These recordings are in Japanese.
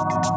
あ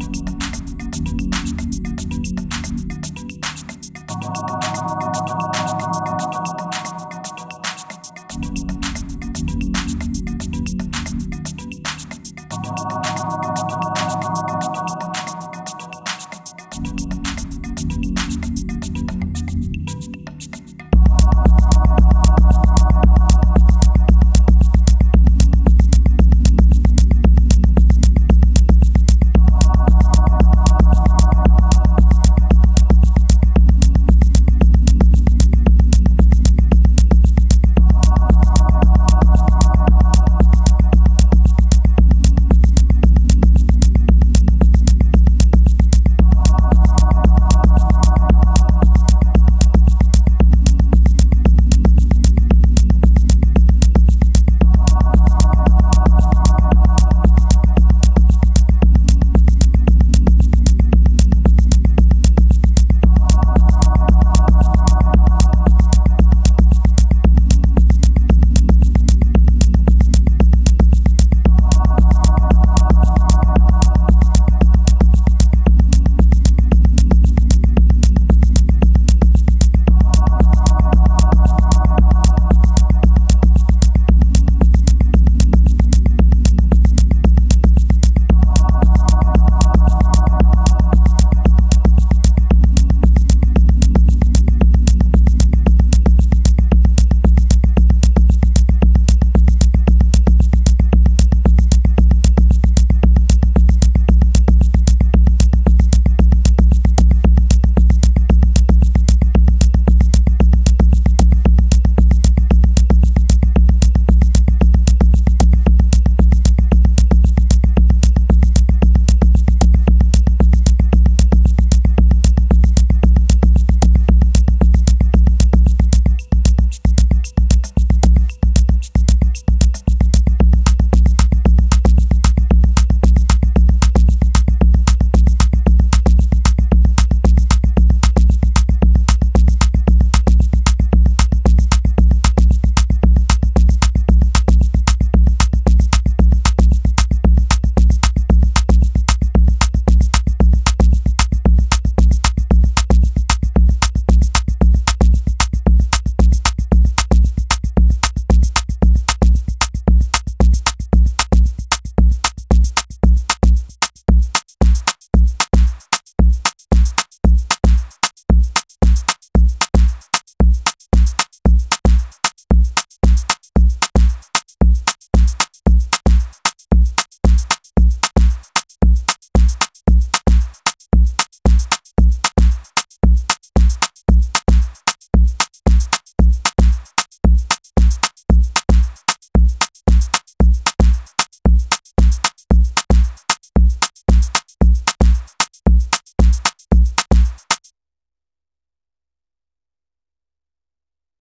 you